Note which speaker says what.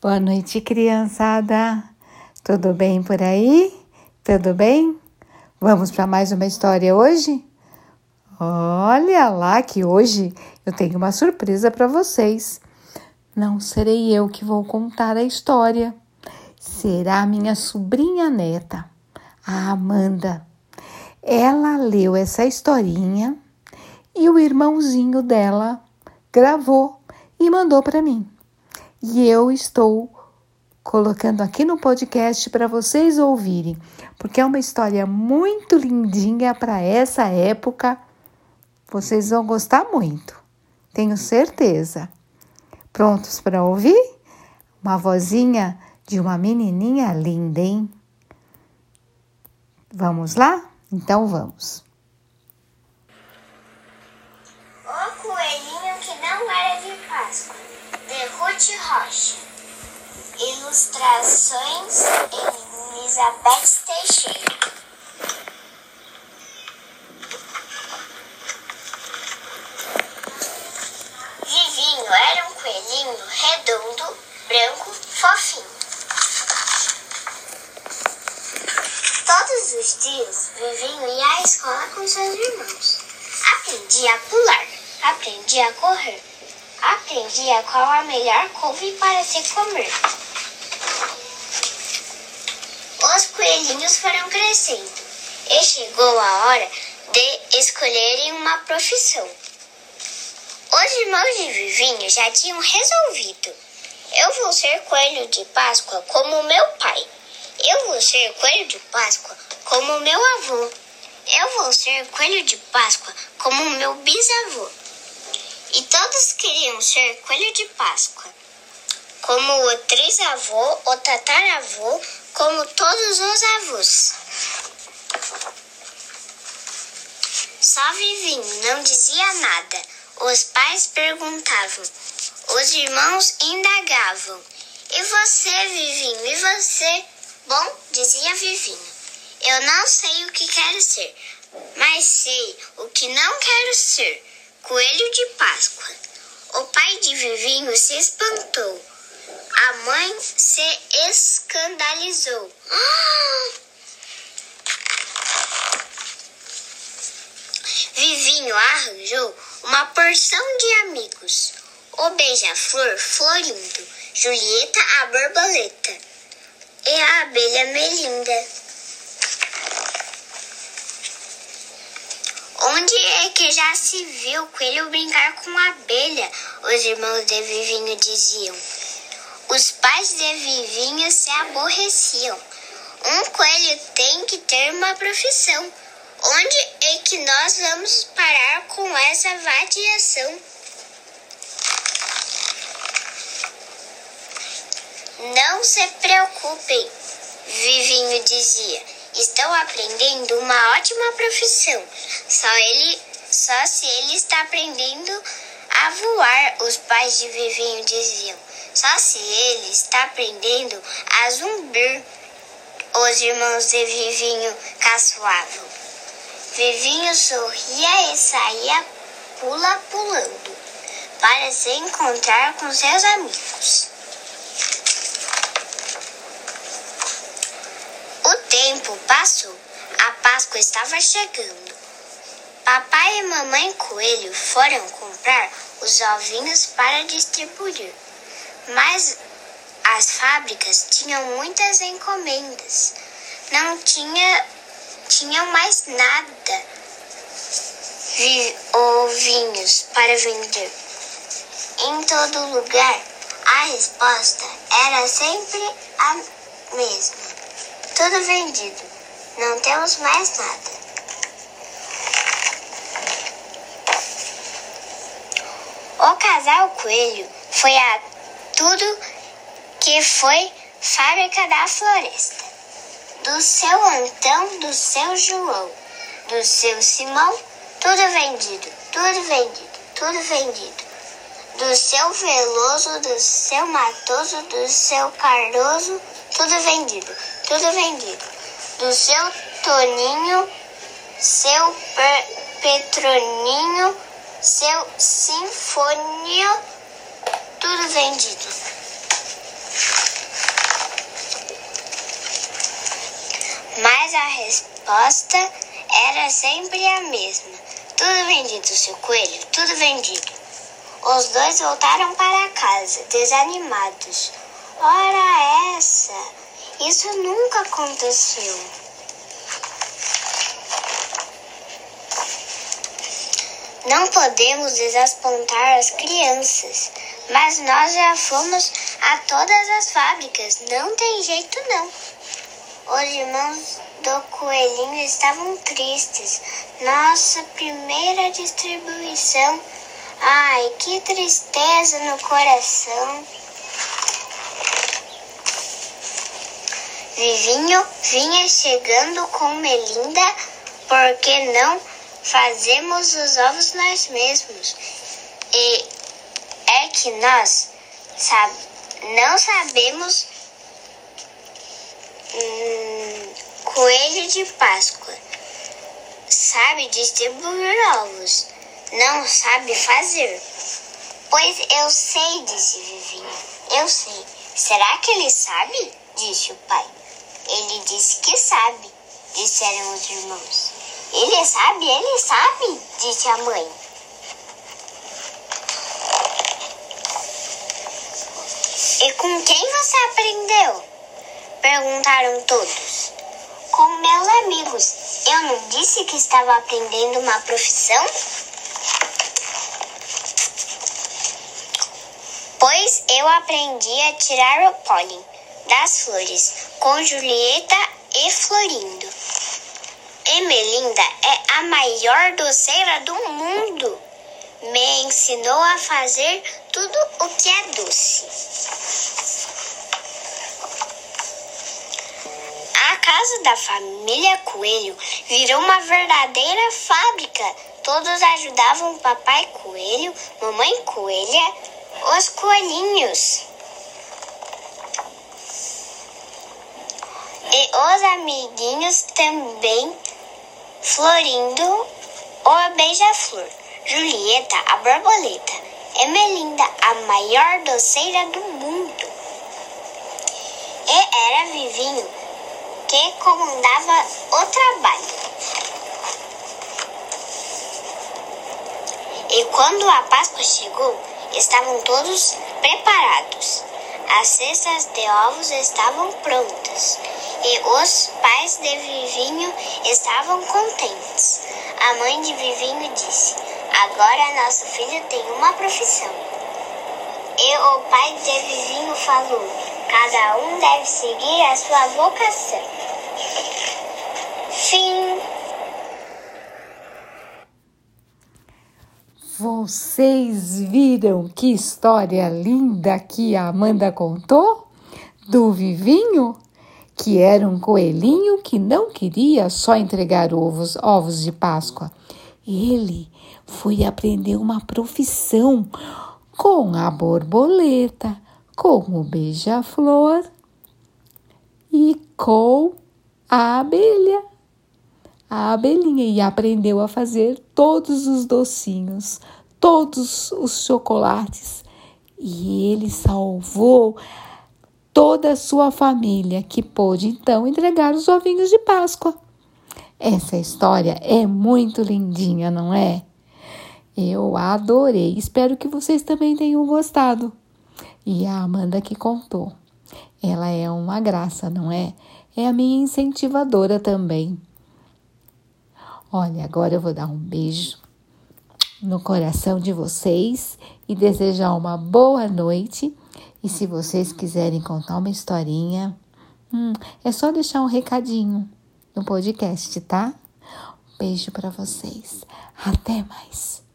Speaker 1: Boa noite, criançada. Tudo bem por aí? Tudo bem? Vamos para mais uma história hoje? Olha lá que hoje eu tenho uma surpresa para vocês. Não serei eu que vou contar a história. Será minha sobrinha neta, a Amanda. Ela leu essa historinha e o irmãozinho dela gravou e mandou para mim. E eu estou colocando aqui no podcast para vocês ouvirem, porque é uma história muito lindinha para essa época. Vocês vão gostar muito, tenho certeza. Prontos para ouvir? Uma vozinha de uma menininha linda, hein? Vamos lá? Então vamos.
Speaker 2: O coelhinho que não era de Páscoa, Ruth Rocha. Ilustrações Elizabeth Teixeira. Vivinho era um coelhinho redondo, branco, fofinho. Todos os dias, Vivinho ia à escola com seus irmãos. Aprendia a pular, aprendia a correr, aprendia qual a melhor couve para se comer. Os coelhinhos foram crescendo e chegou a hora de escolherem uma profissão. Os irmãos de Vivinho já tinham resolvido. Eu vou ser coelho de Páscoa como meu pai. Eu vou ser coelho de Páscoa como meu avô. Eu vou ser coelho de Páscoa como meu bisavô. E todos queriam ser coelho de Páscoa, como o trisavô, o tataravô, como todos os avós. Só Vivinho não dizia nada. Os pais perguntavam, os irmãos indagavam. E você, Vivinho? E você? Bom, dizia Vivinho, eu não sei o que quero ser, mas sei o que não quero ser: coelho de Páscoa. O pai de Vivinho se espantou. A mãe se escandalizou. Vivinho arranjou uma porção de amigos. O beija-flor Florindo, Julieta a borboleta e a abelha Melinda. Onde é que já se viu coelho brincar com abelha? Os irmãos de Vivinho diziam. Os pais de Vivinho se aborreciam. Um coelho tem que ter uma profissão. Onde é que nós vamos parar com essa vadiação? Não se preocupem, Vivinho dizia. Estão aprendendo uma ótima profissão. Só ele, só se ele está aprendendo a voar, os pais de Vivinho diziam. Só se ele está aprendendo a zumbir, os irmãos de Vivinho caçoavam. Vivinho sorria e saía pula pulando para se encontrar com seus amigos. O tempo passou. A Páscoa estava chegando. Papai e mamãe coelho foram comprar os ovinhos para distribuir. Mas as fábricas tinham muitas encomendas. Não tinha tinham mais nada vi, ovinhos para vender. Em todo lugar, a resposta era sempre a mesma. Tudo vendido. Não temos mais nada. O casal coelho foi a tudo que foi fábrica da floresta. Do seu Antão, do seu João, do seu Simão, tudo vendido, tudo vendido, tudo vendido. Do seu Veloso, do seu Matoso, do seu Cardoso, tudo vendido, tudo vendido. Do seu Toninho, seu Petroninho, seu Sinfonia, tudo vendido. Mas a resposta era sempre a mesma. Tudo vendido, seu coelho, tudo vendido. Os dois voltaram para casa, desanimados. Ora essa, isso nunca aconteceu. Não podemos desaspontar as crianças, mas nós já fomos a todas as fábricas, não tem jeito não. Os irmãos do coelhinho estavam tristes. Nossa primeira distribuição. Ai, que tristeza no coração. Vivinho vinha chegando com Melinda, porque não fazemos os ovos nós mesmos. E é que nós sab não sabemos hum, coelho de Páscoa. Sabe distribuir ovos, não sabe fazer. Pois eu sei, disse Vivinho. Eu sei. Será que ele sabe? disse o pai. Ele disse que sabe, disseram os irmãos. Ele sabe, ele sabe, disse a mãe. E com quem você aprendeu? Perguntaram todos. Com meus amigos. Eu não disse que estava aprendendo uma profissão? Pois eu aprendi a tirar o pólen das flores com Julieta e Florindo. E Melinda é a maior doceira do mundo. Me ensinou a fazer tudo o que é doce. A casa da família Coelho virou uma verdadeira fábrica. Todos ajudavam papai Coelho, mamãe Coelha, os coelhinhos. E os amiguinhos também Florindo, o beija-flor, Julieta, a borboleta, Emelinda, a maior doceira do mundo. E era Vivinho que comandava o trabalho. E quando a Páscoa chegou, estavam todos preparados. As cestas de ovos estavam prontas e os pais de Vivinho estavam contentes. A mãe de Vivinho disse: Agora nosso filho tem uma profissão. E o pai de Vivinho falou: Cada um deve seguir a sua vocação. Fim.
Speaker 1: Vocês viram que história linda que a Amanda contou? Do Vivinho? Que era um coelhinho que não queria só entregar ovos, ovos de Páscoa. Ele foi aprender uma profissão com a borboleta, com o beija-flor e com a abelha. A abelhinha e aprendeu a fazer todos os docinhos, todos os chocolates. E ele salvou toda a sua família, que pôde então entregar os ovinhos de Páscoa. Essa história é muito lindinha, não é? Eu adorei. Espero que vocês também tenham gostado. E a Amanda que contou. Ela é uma graça, não é? É a minha incentivadora também. Olha, agora eu vou dar um beijo no coração de vocês e desejar uma boa noite e se vocês quiserem contar uma historinha, hum, é só deixar um recadinho no podcast, tá? Beijo para vocês. Até mais.